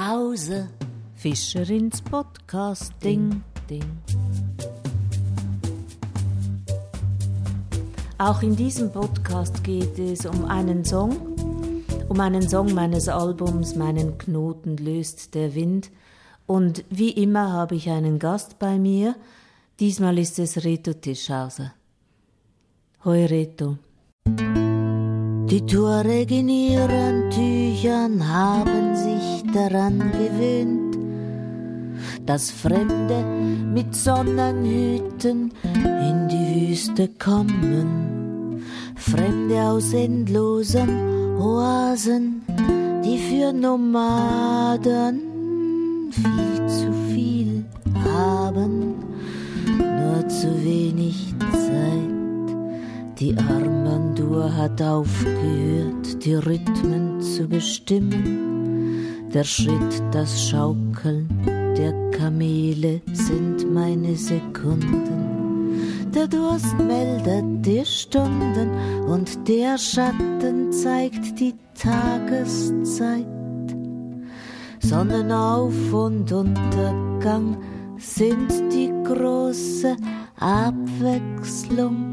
Pause. Fischerins Podcast. Ding, ding. Auch in diesem Podcast geht es um einen Song, um einen Song meines Albums Meinen Knoten löst der Wind. Und wie immer habe ich einen Gast bei mir. Diesmal ist es Reto Tischhauser. Hoi Reto. Die Tuareg in ihren Tüchern haben sich daran gewöhnt, dass Fremde mit Sonnenhüten in die Wüste kommen. Fremde aus endlosen Oasen, die für Nomaden viel zu viel haben, nur zu wenig Zeit. Die Armbanduhr hat aufgehört, die Rhythmen zu bestimmen. Der Schritt, das Schaukeln der Kamele sind meine Sekunden. Der Durst meldet die Stunden und der Schatten zeigt die Tageszeit. Sonnenauf- und Untergang sind die große Abwechslung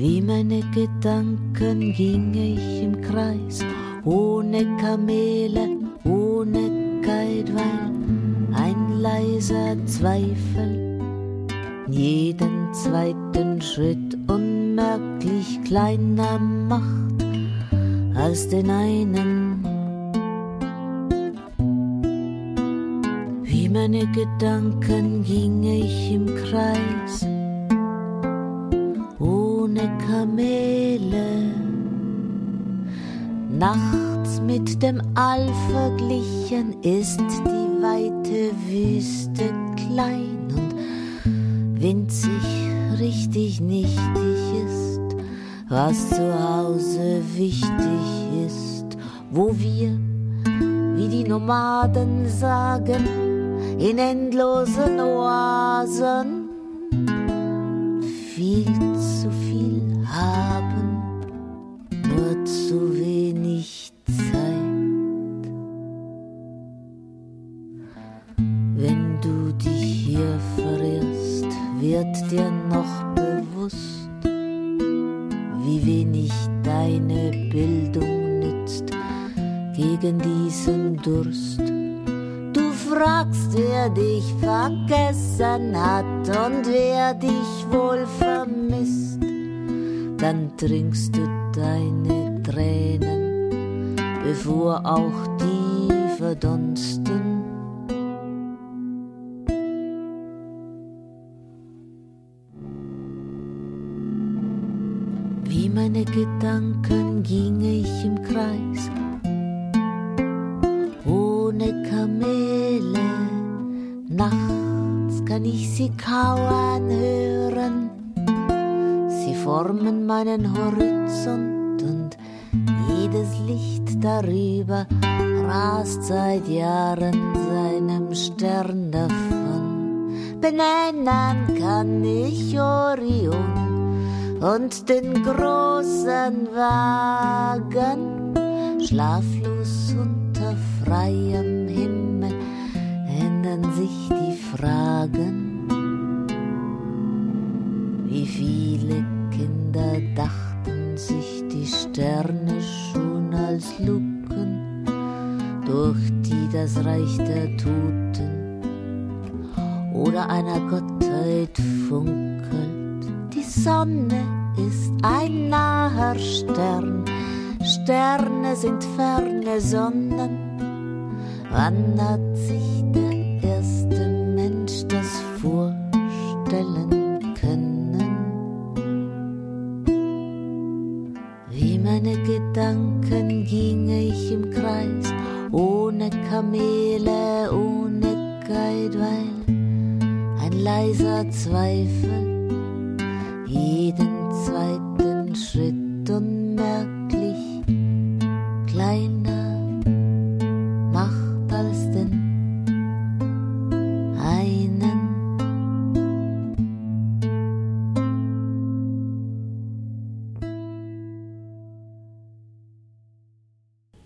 wie meine Gedanken ging ich im Kreis, ohne Kamele, ohne Guidewall, ein leiser Zweifel. Jeden zweiten Schritt unmerklich kleiner macht als den einen. Wie meine Gedanken ging ich im Kreis, Nachts mit dem All verglichen ist die weite Wüste klein und winzig richtig nichtig ist, was zu Hause wichtig ist, wo wir, wie die Nomaden sagen, in endlosen Oasen viel dich vergessen hat und wer dich wohl vermisst. Dann trinkst du deine Tränen, bevor auch die verdunsten. Wie meine Gedanken ging kauern hören. Sie formen meinen Horizont und jedes Licht darüber rast seit Jahren seinem Stern davon. Benennen kann ich Orion und den großen Wagen, schlaflos unter freiem Himmel, ändern sich die Fragen. Sterne schon als Luken, durch die das Reich der Toten oder einer Gottheit funkelt. Die Sonne ist ein naher Stern, Sterne sind ferne Sonnen. Wann hat sich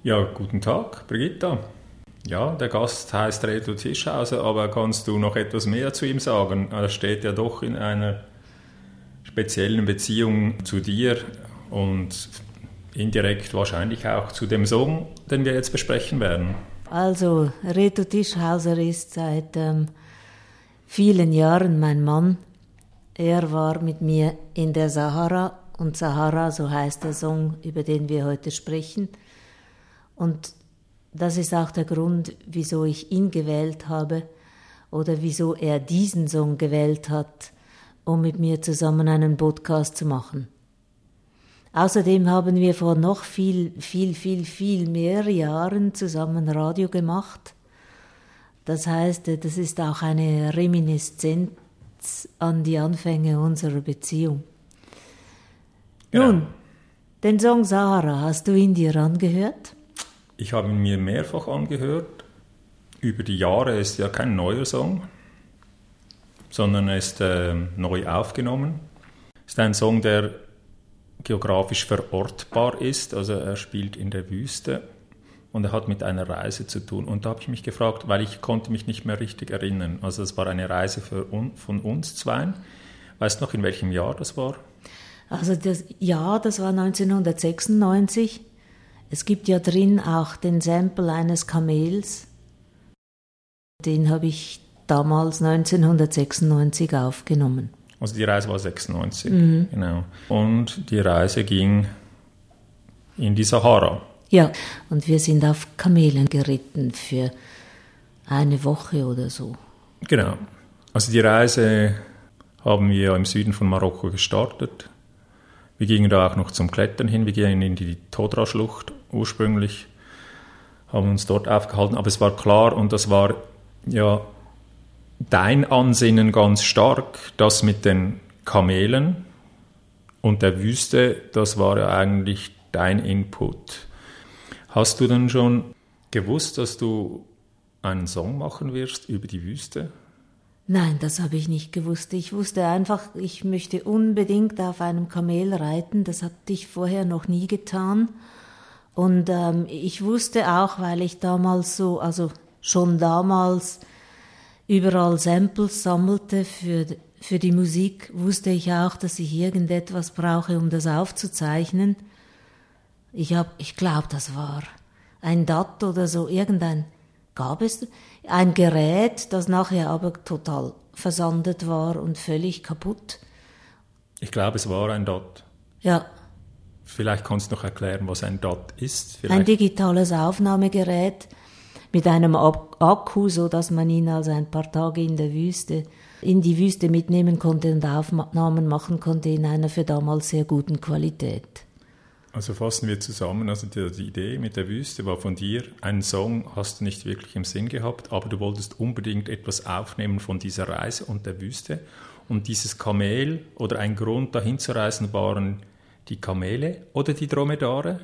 Ja, guten Tag, Brigitta. Ja, der Gast heißt Reto Tischhauser, aber kannst du noch etwas mehr zu ihm sagen? Er steht ja doch in einer speziellen Beziehung zu dir und indirekt wahrscheinlich auch zu dem Song, den wir jetzt besprechen werden. Also, Reto Tischhauser ist seit ähm, vielen Jahren mein Mann. Er war mit mir in der Sahara und Sahara, so heißt der Song, über den wir heute sprechen. Und das ist auch der Grund, wieso ich ihn gewählt habe oder wieso er diesen Song gewählt hat, um mit mir zusammen einen Podcast zu machen. Außerdem haben wir vor noch viel, viel, viel, viel mehr Jahren zusammen Radio gemacht. Das heißt, das ist auch eine Reminiszenz an die Anfänge unserer Beziehung. Genau. Nun, den Song Sahara, hast du ihn dir angehört? Ich habe ihn mir mehrfach angehört. Über die Jahre ist ja kein neuer Song, sondern er ist äh, neu aufgenommen. Ist ein Song, der geografisch verortbar ist, also er spielt in der Wüste und er hat mit einer Reise zu tun. Und da habe ich mich gefragt, weil ich konnte mich nicht mehr richtig erinnern. Also es war eine Reise un von uns zweien. Weißt du noch, in welchem Jahr das war? Also das Jahr, das war 1996. Es gibt ja drin auch den Sample eines Kamels. Den habe ich damals 1996 aufgenommen. Also die Reise war 96, mhm. genau. Und die Reise ging in die Sahara. Ja, und wir sind auf Kamelen geritten für eine Woche oder so. Genau. Also die Reise haben wir im Süden von Marokko gestartet. Wir gingen da auch noch zum Klettern hin. Wir gingen in die Todra-Schlucht ursprünglich, haben uns dort aufgehalten. Aber es war klar und das war ja dein Ansinnen ganz stark, das mit den Kamelen und der Wüste, das war ja eigentlich dein Input. Hast du dann schon gewusst, dass du einen Song machen wirst über die Wüste? Nein, das habe ich nicht gewusst. Ich wusste einfach, ich möchte unbedingt auf einem Kamel reiten. Das hatte ich vorher noch nie getan. Und ähm, ich wusste auch, weil ich damals so, also schon damals überall Samples sammelte für, für die Musik, wusste ich auch, dass ich irgendetwas brauche, um das aufzuzeichnen. Ich hab, ich glaube, das war ein DAT oder so, irgendein, gab es ein Gerät, das nachher aber total versandet war und völlig kaputt. Ich glaube, es war ein DAT. Ja. Vielleicht kannst du noch erklären, was ein DAT ist. Vielleicht. Ein digitales Aufnahmegerät mit einem Akku, so dass man ihn also ein paar Tage in der Wüste in die Wüste mitnehmen konnte und Aufnahmen machen konnte in einer für damals sehr guten Qualität. Also fassen wir zusammen, also die, die, Idee mit der Wüste war von dir, einen Song hast du nicht wirklich im Sinn gehabt, aber du wolltest unbedingt etwas aufnehmen von dieser Reise und der Wüste. Und dieses Kamel oder ein Grund dahin zu reisen waren die Kamele oder die Dromedare?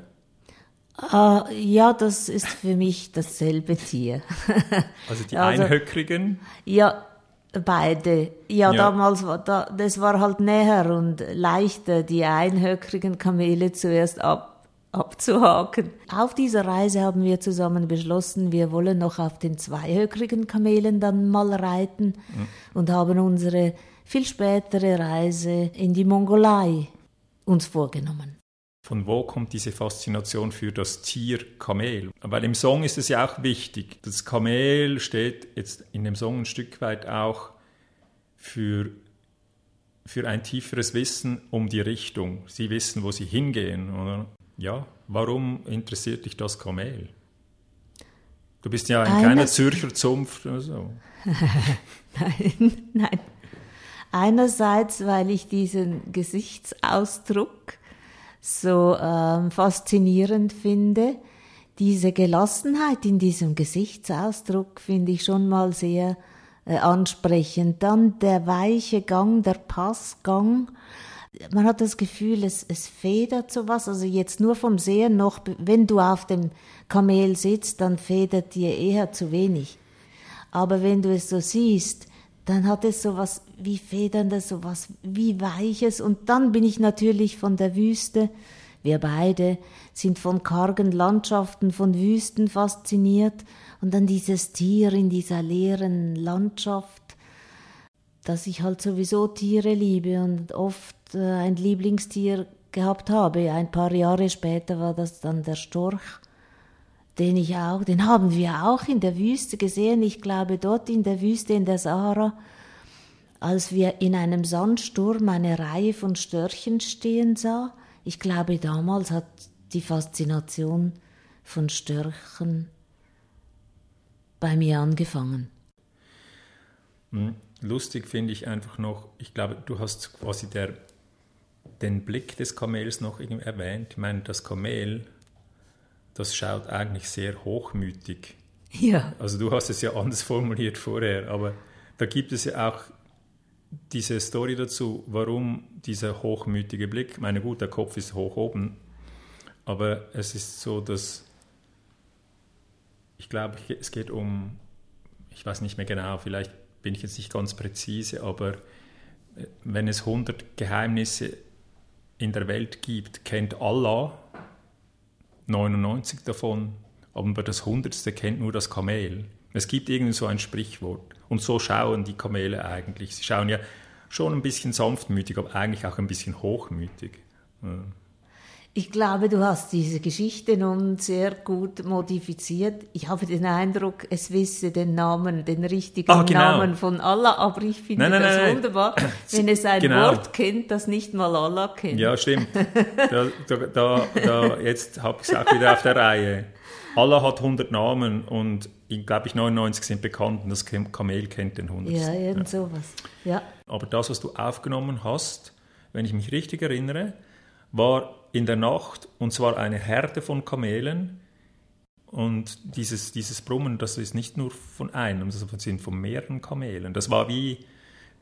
Uh, ja, das ist für mich dasselbe Tier. also die also, Einhöckrigen? Ja, beide. Ja, ja, damals war da, das war halt näher und leichter, die einhöckrigen Kamele zuerst ab, abzuhaken. Auf dieser Reise haben wir zusammen beschlossen, wir wollen noch auf den zweihöckrigen Kamelen dann mal reiten mhm. und haben unsere viel spätere Reise in die Mongolei uns vorgenommen. Von wo kommt diese Faszination für das Tier Kamel? Weil im Song ist es ja auch wichtig. Das Kamel steht jetzt in dem Song ein Stück weit auch für, für ein tieferes Wissen um die Richtung. Sie wissen, wo sie hingehen. Oder? Ja, warum interessiert dich das Kamel? Du bist ja ein Eines kleiner Zürcher Zumpf oder so. nein, nein. Einerseits, weil ich diesen Gesichtsausdruck so ähm, faszinierend finde. Diese Gelassenheit in diesem Gesichtsausdruck finde ich schon mal sehr äh, ansprechend. Dann der weiche Gang, der Passgang. Man hat das Gefühl, es, es federt sowas. Also jetzt nur vom Sehen noch, wenn du auf dem Kamel sitzt, dann federt dir eher zu wenig. Aber wenn du es so siehst, dann hat es sowas wie Federndes, sowas wie Weiches. Und dann bin ich natürlich von der Wüste Wir beide sind von kargen Landschaften, von Wüsten fasziniert und dann dieses Tier in dieser leeren Landschaft, dass ich halt sowieso Tiere liebe und oft äh, ein Lieblingstier gehabt habe. Ein paar Jahre später war das dann der Storch, den ich auch, den haben wir auch in der Wüste gesehen. Ich glaube dort in der Wüste in der Sahara, als wir in einem Sandsturm eine Reihe von Störchen stehen sah. Ich glaube damals hat die Faszination von Störchen bei mir angefangen. Hm, lustig finde ich einfach noch, ich glaube, du hast quasi der den Blick des Kamels noch erwähnt. Ich meine, das Kamel, das schaut eigentlich sehr hochmütig. Ja. Also du hast es ja anders formuliert vorher, aber da gibt es ja auch diese Story dazu, warum dieser hochmütige Blick, ich meine gut, der Kopf ist hoch oben, aber es ist so, dass ich glaube, es geht um, ich weiß nicht mehr genau, vielleicht bin ich jetzt nicht ganz präzise, aber äh, wenn es 100 Geheimnisse in der Welt gibt, kennt Allah 99 davon, aber das Hundertste kennt nur das Kamel. Es gibt irgendwie so ein Sprichwort. Und so schauen die Kamele eigentlich. Sie schauen ja schon ein bisschen sanftmütig, aber eigentlich auch ein bisschen hochmütig. Ich glaube, du hast diese Geschichte nun sehr gut modifiziert. Ich habe den Eindruck, es wisse den Namen, den richtigen ah, genau. Namen von Allah, aber ich finde nein, nein, das nein, wunderbar, wenn es ein genau. Wort kennt, das nicht mal Allah kennt. Ja, stimmt. Da, da, da, da jetzt habe ich es auch wieder auf der Reihe. Allah hat 100 Namen und glaube ich 99 sind bekannt und das Kamel kennt den 100. Ja, irgend ja. sowas. Ja. Aber das, was du aufgenommen hast, wenn ich mich richtig erinnere, war in der Nacht, und zwar eine Herde von Kamelen. Und dieses, dieses Brummen, das ist nicht nur von einem, das sind von mehreren Kamelen. Das war wie,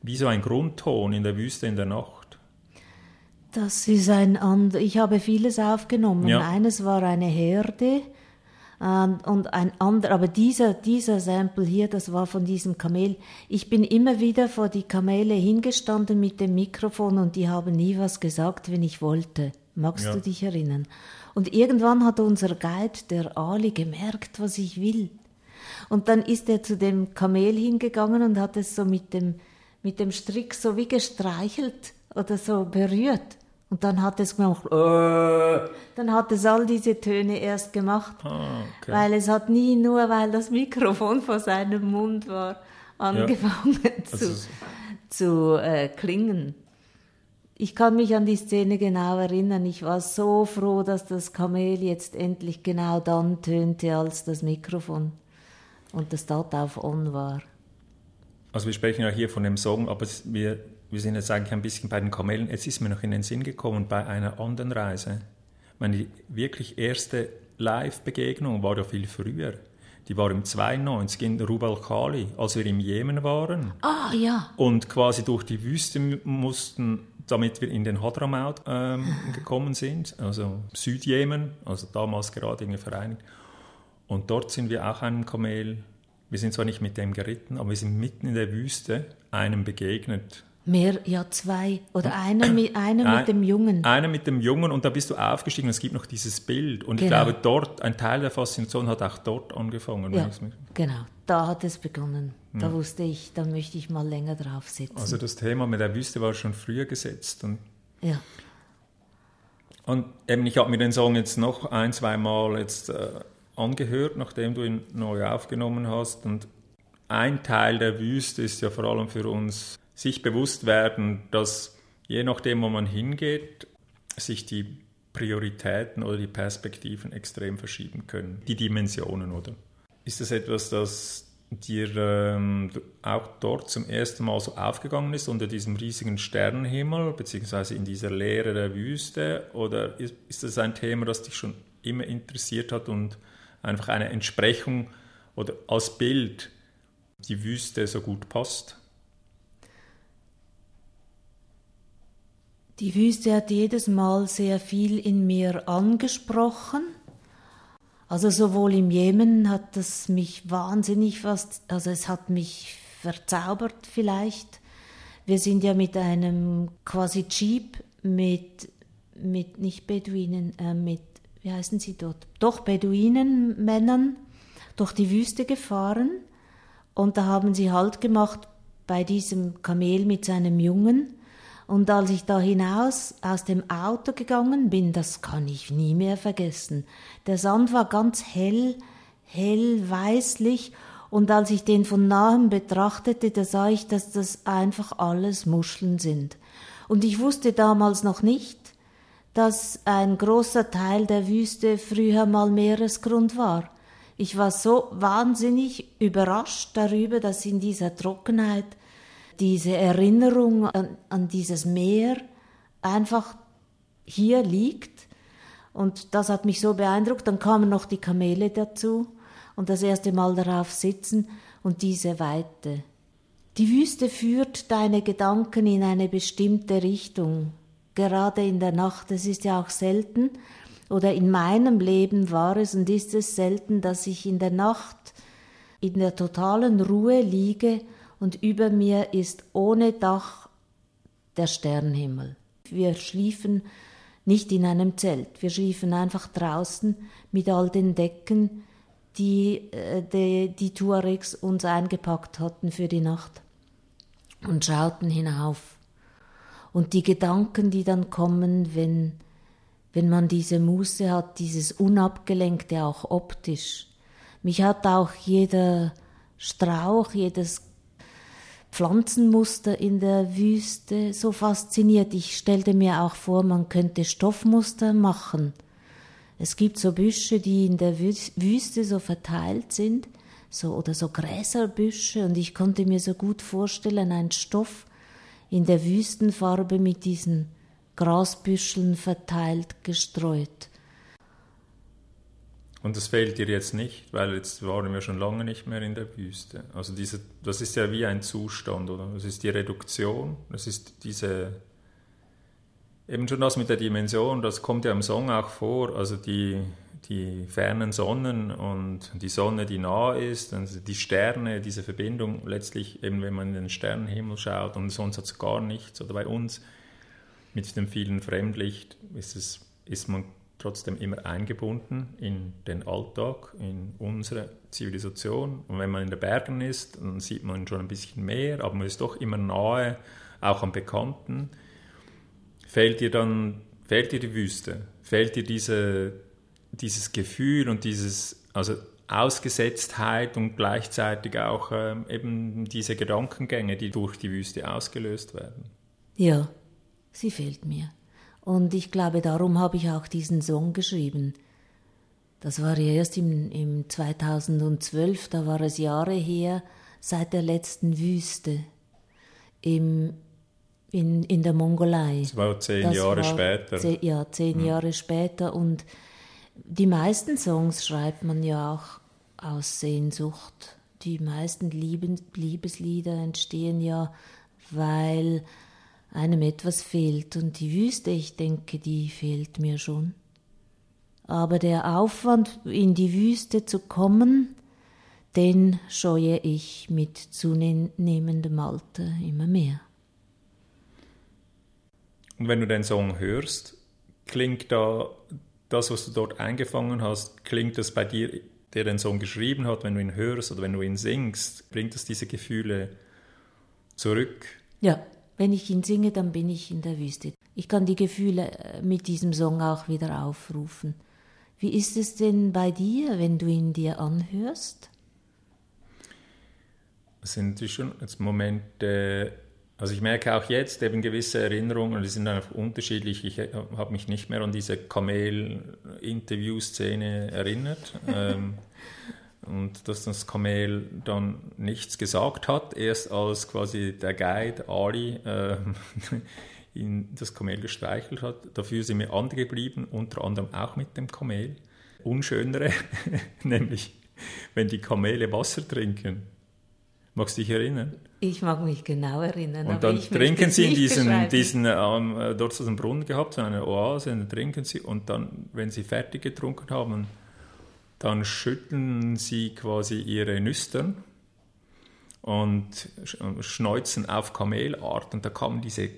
wie so ein Grundton in der Wüste in der Nacht. Das ist ein anderer. Ich habe vieles aufgenommen. Ja. Eines war eine Herde und ein anderer, aber dieser, dieser Sample hier, das war von diesem Kamel. Ich bin immer wieder vor die Kamele hingestanden mit dem Mikrofon und die haben nie was gesagt, wenn ich wollte. Magst ja. du dich erinnern? Und irgendwann hat unser Guide, der Ali, gemerkt, was ich will. Und dann ist er zu dem Kamel hingegangen und hat es so mit dem, mit dem Strick so wie gestreichelt oder so berührt. Und dann hat es gemacht, äh, dann hat es all diese Töne erst gemacht, ah, okay. weil es hat nie nur, weil das Mikrofon vor seinem Mund war, angefangen ja. zu, also, zu äh, klingen. Ich kann mich an die Szene genau erinnern. Ich war so froh, dass das Kamel jetzt endlich genau dann tönte, als das Mikrofon und das Start auf On war. Also wir sprechen ja hier von dem Song, aber wir, wir sind jetzt eigentlich ein bisschen bei den Kamelen. Jetzt ist mir noch in den Sinn gekommen, bei einer anderen Reise. Meine wirklich erste Live-Begegnung war ja viel früher. Die war im 92 in Rubal Khali, als wir im Jemen waren. Ah, ja. Und quasi durch die Wüste mussten damit wir in den Hadramaut ähm, gekommen sind, also Südjemen, also damals gerade in vereinigt. Und dort sind wir auch einem Kamel, wir sind zwar nicht mit dem geritten, aber wir sind mitten in der Wüste einem begegnet. Mehr, ja, zwei. Oder einer, mit, einer mit dem Jungen. Einer mit dem Jungen und da bist du aufgestiegen es gibt noch dieses Bild. Und genau. ich glaube, dort, ein Teil der Faszination hat auch dort angefangen. Ja, genau, da hat es begonnen. Da ja. wusste ich, da möchte ich mal länger drauf sitzen. Also das Thema mit der Wüste war schon früher gesetzt. Und ja. Und eben, ich habe mir den Song jetzt noch ein, zwei Mal jetzt äh, angehört, nachdem du ihn neu aufgenommen hast. Und ein Teil der Wüste ist ja vor allem für uns sich bewusst werden, dass je nachdem, wo man hingeht, sich die Prioritäten oder die Perspektiven extrem verschieben können. Die Dimensionen, oder? Ist das etwas, das dir ähm, auch dort zum ersten Mal so aufgegangen ist, unter diesem riesigen Sternenhimmel, beziehungsweise in dieser Leere der Wüste? Oder ist, ist das ein Thema, das dich schon immer interessiert hat und einfach eine Entsprechung oder als Bild die Wüste so gut passt? Die Wüste hat jedes Mal sehr viel in mir angesprochen. Also sowohl im Jemen hat es mich wahnsinnig fast, also es hat mich verzaubert vielleicht. Wir sind ja mit einem quasi Jeep mit mit nicht Beduinen, äh, mit, wie heißen sie dort? Doch Beduinenmännern durch die Wüste gefahren und da haben sie Halt gemacht bei diesem Kamel mit seinem Jungen. Und als ich da hinaus aus dem Auto gegangen bin, das kann ich nie mehr vergessen. Der Sand war ganz hell, hell weißlich und als ich den von nahem betrachtete, da sah ich, dass das einfach alles Muscheln sind. Und ich wusste damals noch nicht, dass ein großer Teil der Wüste früher mal Meeresgrund war. Ich war so wahnsinnig überrascht darüber, dass in dieser Trockenheit diese Erinnerung an, an dieses Meer einfach hier liegt. Und das hat mich so beeindruckt. Dann kamen noch die Kamele dazu und das erste Mal darauf sitzen und diese Weite. Die Wüste führt deine Gedanken in eine bestimmte Richtung, gerade in der Nacht. Es ist ja auch selten, oder in meinem Leben war es und ist es selten, dass ich in der Nacht in der totalen Ruhe liege und über mir ist ohne Dach der Sternenhimmel. Wir schliefen nicht in einem Zelt, wir schliefen einfach draußen mit all den Decken, die äh, die, die Tuaregs uns eingepackt hatten für die Nacht und schauten hinauf. Und die Gedanken, die dann kommen, wenn wenn man diese Muße hat, dieses Unabgelenkte auch optisch. Mich hat auch jeder Strauch, jedes Pflanzenmuster in der Wüste so fasziniert. Ich stellte mir auch vor, man könnte Stoffmuster machen. Es gibt so Büsche, die in der Wüste so verteilt sind, so oder so Gräserbüsche, und ich konnte mir so gut vorstellen, ein Stoff in der Wüstenfarbe mit diesen Grasbüscheln verteilt, gestreut. Und das fehlt dir jetzt nicht, weil jetzt waren wir schon lange nicht mehr in der Wüste. Also diese, das ist ja wie ein Zustand, oder? Das ist die Reduktion, das ist diese, eben schon das mit der Dimension, das kommt ja im Song auch vor, also die, die fernen Sonnen und die Sonne, die nah ist, also die Sterne, diese Verbindung letztlich, eben wenn man in den Sternenhimmel schaut und sonst hat es gar nichts, oder bei uns mit dem vielen Fremdlicht ist, es, ist man trotzdem immer eingebunden in den Alltag, in unsere Zivilisation. Und wenn man in den Bergen ist, dann sieht man schon ein bisschen mehr, aber man ist doch immer nahe, auch am Bekannten. Fehlt dir dann, fehlt dir die Wüste? Fehlt dir diese, dieses Gefühl und dieses, also Ausgesetztheit und gleichzeitig auch ähm, eben diese Gedankengänge, die durch die Wüste ausgelöst werden? Ja, sie fehlt mir. Und ich glaube, darum habe ich auch diesen Song geschrieben. Das war ja erst im, im 2012, da war es Jahre her, seit der letzten Wüste im, in, in der Mongolei. Das war zehn das Jahre später. Zehn, ja, zehn hm. Jahre später. Und die meisten Songs schreibt man ja auch aus Sehnsucht. Die meisten Liebeslieder entstehen ja, weil einem etwas fehlt. Und die Wüste, ich denke, die fehlt mir schon. Aber der Aufwand, in die Wüste zu kommen, den scheue ich mit zunehmendem Alter immer mehr. Und wenn du den Song hörst, klingt da das, was du dort eingefangen hast, klingt das bei dir, der den Song geschrieben hat, wenn du ihn hörst oder wenn du ihn singst, bringt das diese Gefühle zurück? Ja, wenn ich ihn singe, dann bin ich in der Wüste. Ich kann die Gefühle äh, mit diesem Song auch wieder aufrufen. Wie ist es denn bei dir, wenn du ihn dir anhörst? Es sind schon jetzt Momente, also ich merke auch jetzt eben gewisse Erinnerungen, die sind einfach unterschiedlich. Ich äh, habe mich nicht mehr an diese Kamel-Interview-Szene erinnert. ähm, und dass das Kamel dann nichts gesagt hat, erst als quasi der Guide Ali äh, ihn das Kamel gestreichelt hat. Dafür sind mir andere geblieben, unter anderem auch mit dem Kamel. Unschönere, nämlich wenn die Kamele Wasser trinken. Magst du dich erinnern? Ich mag mich genau erinnern. Und dann trinken sie in diesen, diesen ähm, dort aus dem Brunnen gehabt, so eine Oase, und dann trinken sie und dann, wenn sie fertig getrunken haben, dann schütteln sie quasi ihre Nüstern und schneuzen auf Kamelart und da kamen diese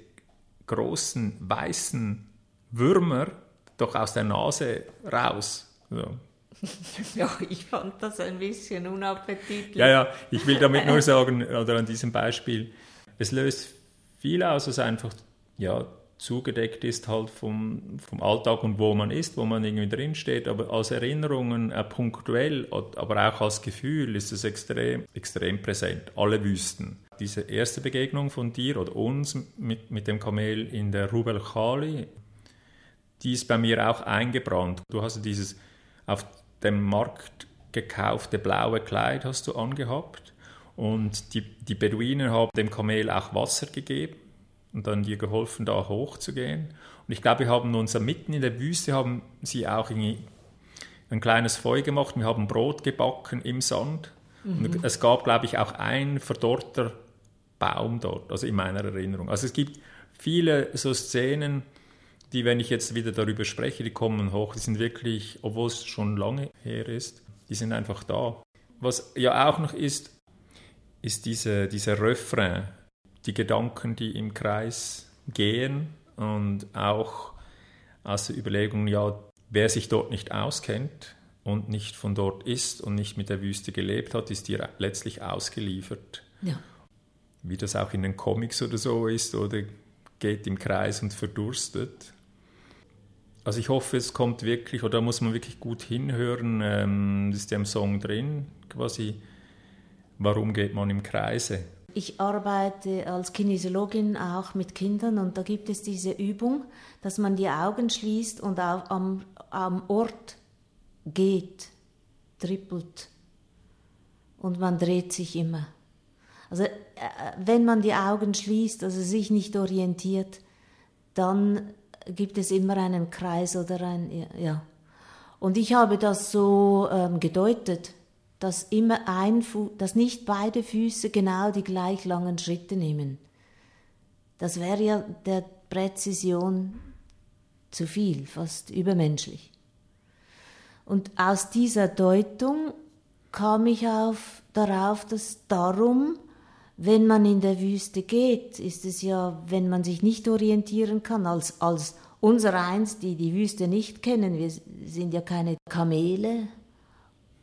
großen weißen Würmer doch aus der Nase raus. So. Ja, ich fand das ein bisschen unappetitlich. Ja, ja, ich will damit nur sagen, oder an diesem Beispiel, es löst viel aus, was einfach ja, zugedeckt ist halt vom, vom Alltag und wo man ist, wo man irgendwie drinsteht. Aber als Erinnerungen, äh, punktuell, aber auch als Gefühl ist es extrem, extrem präsent. Alle Wüsten. Diese erste Begegnung von dir oder uns mit, mit dem Kamel in der Rubel Khali, die ist bei mir auch eingebrannt. Du hast dieses auf dem Markt gekaufte blaue Kleid hast du angehabt und die, die Beduinen haben dem Kamel auch Wasser gegeben und dann dir geholfen, da hochzugehen. Und ich glaube, wir haben uns mitten in der Wüste haben sie auch ein kleines Feuer gemacht. Wir haben Brot gebacken im Sand. Mhm. Und es gab, glaube ich, auch ein verdorrter Baum dort, also in meiner Erinnerung. Also es gibt viele so Szenen, die, wenn ich jetzt wieder darüber spreche, die kommen hoch, die sind wirklich, obwohl es schon lange her ist, die sind einfach da. Was ja auch noch ist, ist diese, dieser Refrain, die Gedanken, die im Kreis gehen und auch aus der Überlegung, ja, wer sich dort nicht auskennt und nicht von dort ist und nicht mit der Wüste gelebt hat, ist dir letztlich ausgeliefert. Ja. Wie das auch in den Comics oder so ist oder geht im Kreis und verdurstet. Also ich hoffe, es kommt wirklich, oder da muss man wirklich gut hinhören, ähm, das ist ja im Song drin, quasi, warum geht man im Kreise? Ich arbeite als Kinesiologin auch mit Kindern und da gibt es diese Übung, dass man die Augen schließt und am, am Ort geht, trippelt und man dreht sich immer. Also äh, wenn man die Augen schließt, also sich nicht orientiert, dann gibt es immer einen Kreis oder ein, ja. Und ich habe das so ähm, gedeutet, dass immer ein Fu dass nicht beide Füße genau die gleich langen Schritte nehmen. Das wäre ja der Präzision zu viel, fast übermenschlich. Und aus dieser Deutung kam ich auf, darauf, dass darum wenn man in der Wüste geht, ist es ja, wenn man sich nicht orientieren kann, als, als unser Eins, die die Wüste nicht kennen, wir sind ja keine Kamele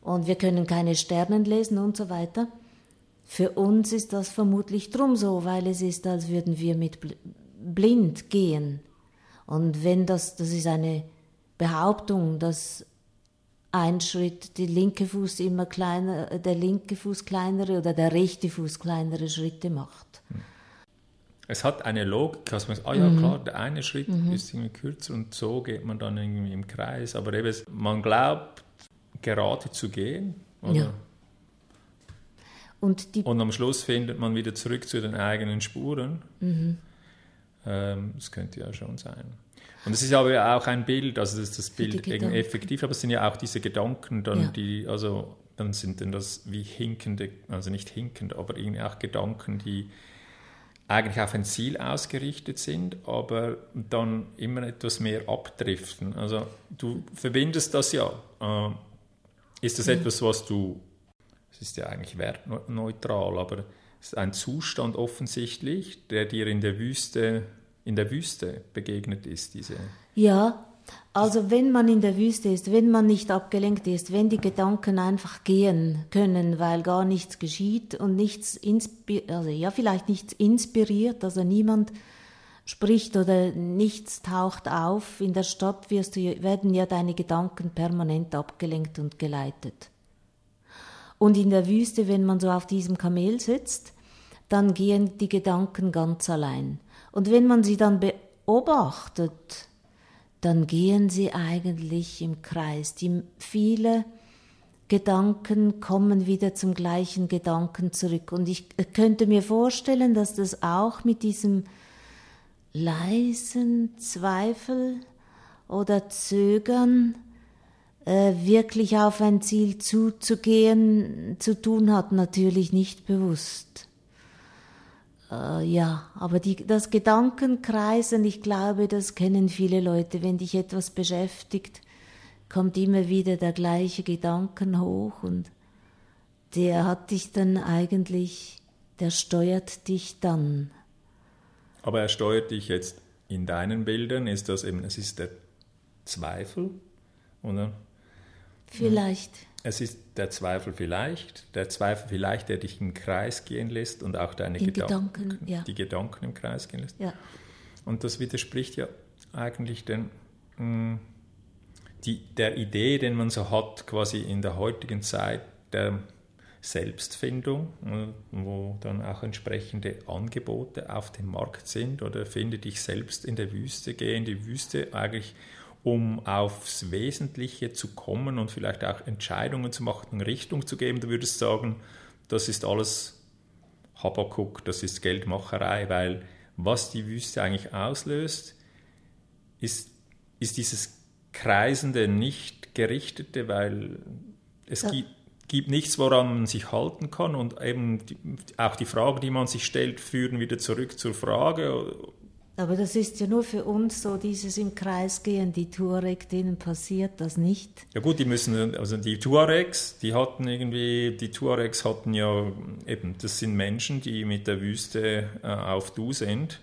und wir können keine Sternen lesen und so weiter. Für uns ist das vermutlich drum so, weil es ist, als würden wir mit blind gehen. Und wenn das, das ist eine Behauptung, dass ein Schritt, der linke Fuß immer kleiner, der linke Fuß kleinere oder der rechte Fuß kleinere Schritte macht. Es hat eine Logik, dass man sagt, ah ja mhm. klar, der eine Schritt mhm. ist irgendwie kürzer und so geht man dann irgendwie im Kreis. Aber eben, man glaubt, gerade zu gehen. Oder? Ja. Und, und, am Schluss findet man wieder zurück zu den eigenen Spuren. Mhm. Ähm, das könnte ja schon sein. Und es ist aber auch ein Bild, also das ist das Bild effektiv, aber es sind ja auch diese Gedanken dann, ja. die, also dann sind denn das wie hinkende, also nicht hinkend, aber irgendwie auch Gedanken, die eigentlich auf ein Ziel ausgerichtet sind, aber dann immer etwas mehr abdriften. Also du verbindest das ja. Äh, ist das mhm. etwas, was du, es ist ja eigentlich wertneutral, aber es ist ein Zustand offensichtlich, der dir in der Wüste in der Wüste begegnet ist, diese. Ja, also wenn man in der Wüste ist, wenn man nicht abgelenkt ist, wenn die Gedanken einfach gehen können, weil gar nichts geschieht und nichts inspiriert, also ja, vielleicht nichts inspiriert, also niemand spricht oder nichts taucht auf, in der Stadt wirst du, werden ja deine Gedanken permanent abgelenkt und geleitet. Und in der Wüste, wenn man so auf diesem Kamel sitzt, dann gehen die Gedanken ganz allein. Und wenn man sie dann beobachtet, dann gehen sie eigentlich im Kreis. Die viele Gedanken kommen wieder zum gleichen Gedanken zurück. Und ich könnte mir vorstellen, dass das auch mit diesem leisen Zweifel oder Zögern äh, wirklich auf ein Ziel zuzugehen zu tun hat, natürlich nicht bewusst. Äh, ja, aber die, das Gedankenkreisen, ich glaube, das kennen viele Leute. Wenn dich etwas beschäftigt, kommt immer wieder der gleiche Gedanken hoch und der hat dich dann eigentlich, der steuert dich dann. Aber er steuert dich jetzt in deinen Bildern ist das eben, es ist der Zweifel, oder? Vielleicht. Es ist der Zweifel vielleicht, der Zweifel vielleicht, der dich im Kreis gehen lässt und auch deine In Gedanken, Gedanken, ja. die Gedanken im Kreis gehen lässt. Ja. Und das widerspricht ja eigentlich den, mh, die, der Idee, den man so hat, quasi in der heutigen Zeit der Selbstfindung, äh, wo dann auch entsprechende Angebote auf dem Markt sind oder finde dich selbst in der Wüste, gehe in die Wüste eigentlich um aufs Wesentliche zu kommen und vielleicht auch Entscheidungen zu machen, Richtung zu geben, du würdest sagen, das ist alles Habakuk, das ist Geldmacherei, weil was die Wüste eigentlich auslöst, ist, ist dieses kreisende, nicht gerichtete, weil es ja. gibt, gibt, nichts, woran man sich halten kann. Und eben die, auch die Fragen, die man sich stellt, führen wieder zurück zur Frage, aber das ist ja nur für uns so, dieses im Kreis gehen, die Tuareg, denen passiert das nicht. Ja gut, die müssen, also die Tuaregs, die hatten irgendwie, die Tuaregs hatten ja eben, das sind Menschen, die mit der Wüste äh, auf Du sind,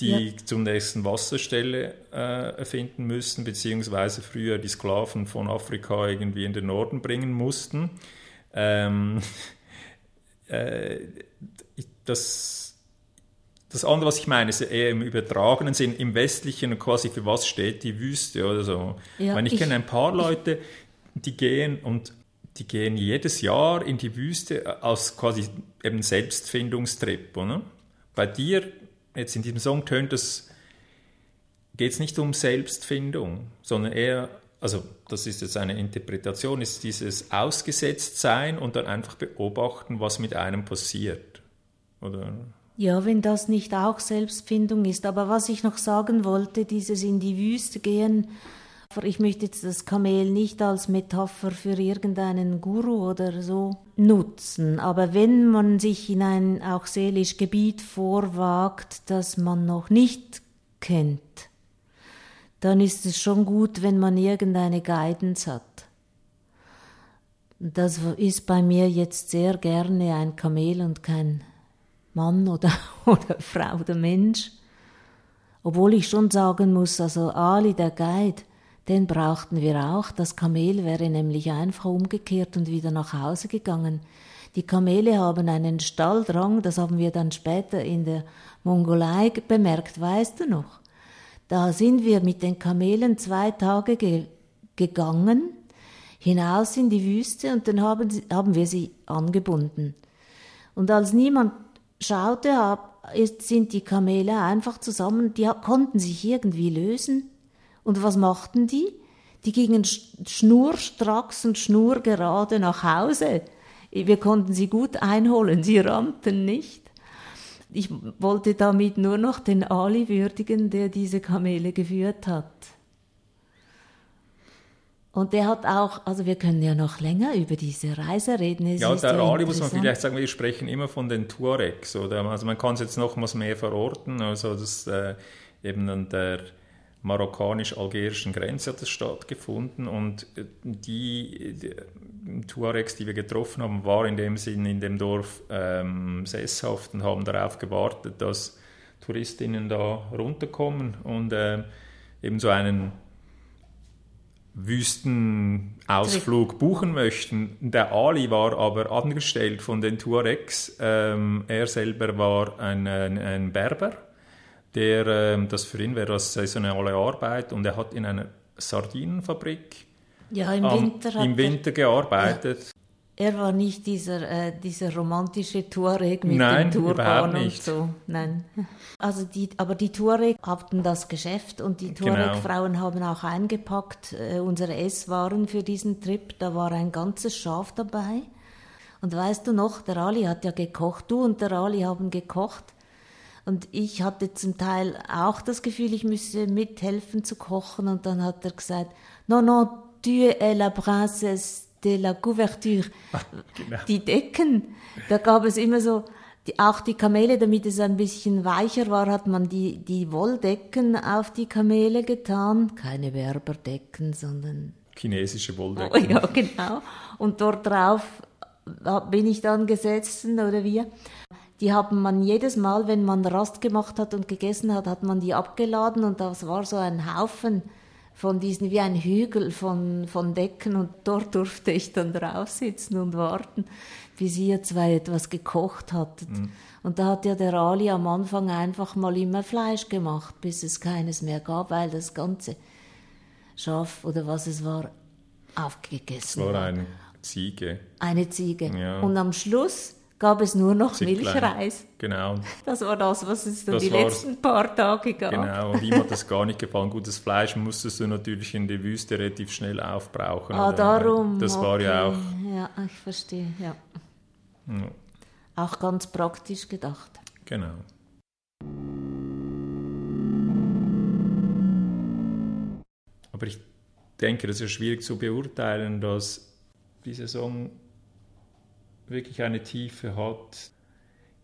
die ja. zum nächsten Wasserstelle äh, finden müssen, beziehungsweise früher die Sklaven von Afrika irgendwie in den Norden bringen mussten. Ähm, äh, das das andere, was ich meine, ist eher im übertragenen Sinn, im westlichen quasi für was steht die Wüste oder so. Ja, ich, ich kenne ein paar Leute, die gehen und die gehen jedes Jahr in die Wüste als quasi eben Selbstfindungstrip. Oder? Bei dir, jetzt in diesem Song tönt das, geht es nicht um Selbstfindung, sondern eher, also das ist jetzt eine Interpretation, ist dieses Ausgesetztsein und dann einfach beobachten, was mit einem passiert. Oder? Ja, wenn das nicht auch Selbstfindung ist. Aber was ich noch sagen wollte, dieses in die Wüste gehen, ich möchte jetzt das Kamel nicht als Metapher für irgendeinen Guru oder so nutzen, aber wenn man sich in ein auch seelisch Gebiet vorwagt, das man noch nicht kennt, dann ist es schon gut, wenn man irgendeine Guidance hat. Das ist bei mir jetzt sehr gerne ein Kamel und kein Mann oder, oder Frau oder Mensch. Obwohl ich schon sagen muss, also Ali, der Guide, den brauchten wir auch. Das Kamel wäre nämlich einfach umgekehrt und wieder nach Hause gegangen. Die Kamele haben einen Stalldrang, das haben wir dann später in der Mongolei bemerkt, weißt du noch? Da sind wir mit den Kamelen zwei Tage ge gegangen, hinaus in die Wüste und dann haben, haben wir sie angebunden. Und als niemand schaute, sind die Kamele einfach zusammen, die konnten sich irgendwie lösen. Und was machten die? Die gingen schnurstracks und schnurgerade nach Hause. Wir konnten sie gut einholen, sie rannten nicht. Ich wollte damit nur noch den Ali würdigen, der diese Kamele geführt hat. Und der hat auch, also wir können ja noch länger über diese Reise reden. Es ja, der Ali muss man vielleicht sagen, wir sprechen immer von den Tuaregs, oder? Also man kann es jetzt nochmals mehr verorten, also das äh, eben an der marokkanisch-algerischen Grenze hat es stattgefunden und die, die Tuaregs, die wir getroffen haben, waren in dem Sinn in dem Dorf ähm, sesshaft und haben darauf gewartet, dass Touristinnen da runterkommen und äh, eben so einen Wüstenausflug buchen möchten. Der Ali war aber angestellt von den Tuaregs. Ähm, er selber war ein, ein, ein Berber, der, ähm, das für ihn wäre das saisonale Arbeit und er hat in einer Sardinenfabrik ja, im, Winter, im Winter gearbeitet. Er war nicht dieser, äh, dieser romantische Tuareg mit Nein, dem Turban und so. Nein. Also die, aber die Tuareg hatten das Geschäft und die. Tuareg-Frauen genau. haben auch eingepackt äh, unsere Esswaren für diesen Trip. Da war ein ganzes Schaf dabei. Und weißt du noch, der Ali hat ja gekocht. Du und der Ali haben gekocht. Und ich hatte zum Teil auch das Gefühl, ich müsse mithelfen zu kochen. Und dann hat er gesagt, non, non, tu es la princesse de la Couverture, genau. die Decken, da gab es immer so, die, auch die Kamele, damit es ein bisschen weicher war, hat man die, die Wolldecken auf die Kamele getan. Keine Werberdecken, sondern chinesische Wolldecken. Oh, ja, genau. Und dort drauf bin ich dann gesessen oder wie. Die haben man jedes Mal, wenn man Rast gemacht hat und gegessen hat, hat man die abgeladen und das war so ein Haufen von diesen, wie ein Hügel von, von Decken und dort durfte ich dann drauf sitzen und warten, bis ihr zwei etwas gekocht hattet. Mhm. Und da hat ja der Ali am Anfang einfach mal immer Fleisch gemacht, bis es keines mehr gab, weil das ganze Schaf oder was es war, aufgegessen war. war eine Ziege. Eine Ziege. Ja. Und am Schluss gab es nur noch Zicklein. Milchreis. Genau. Das war das, was es dann das die letzten paar Tage gab. Genau, und ihm hat das gar nicht gefallen. Gutes Fleisch musstest du natürlich in der Wüste relativ schnell aufbrauchen. Ah, darum. Das okay. war ja auch. Ja, ich verstehe, ja. ja. Auch ganz praktisch gedacht. Genau. Aber ich denke, das ist schwierig zu beurteilen, dass dieser Song wirklich eine Tiefe hat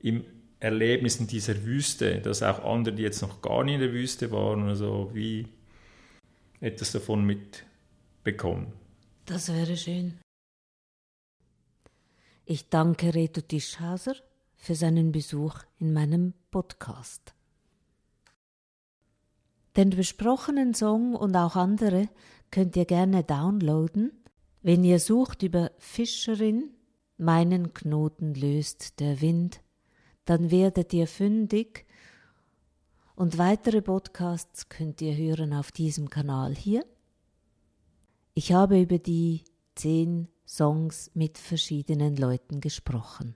im Erlebnis in dieser Wüste, dass auch andere, die jetzt noch gar nicht in der Wüste waren, also wie etwas davon mitbekommen. Das wäre schön. Ich danke Reto Tischhauser für seinen Besuch in meinem Podcast. Den besprochenen Song und auch andere könnt ihr gerne downloaden, wenn ihr sucht über Fischerin meinen Knoten löst der Wind, dann werdet ihr fündig und weitere Podcasts könnt ihr hören auf diesem Kanal hier. Ich habe über die zehn Songs mit verschiedenen Leuten gesprochen.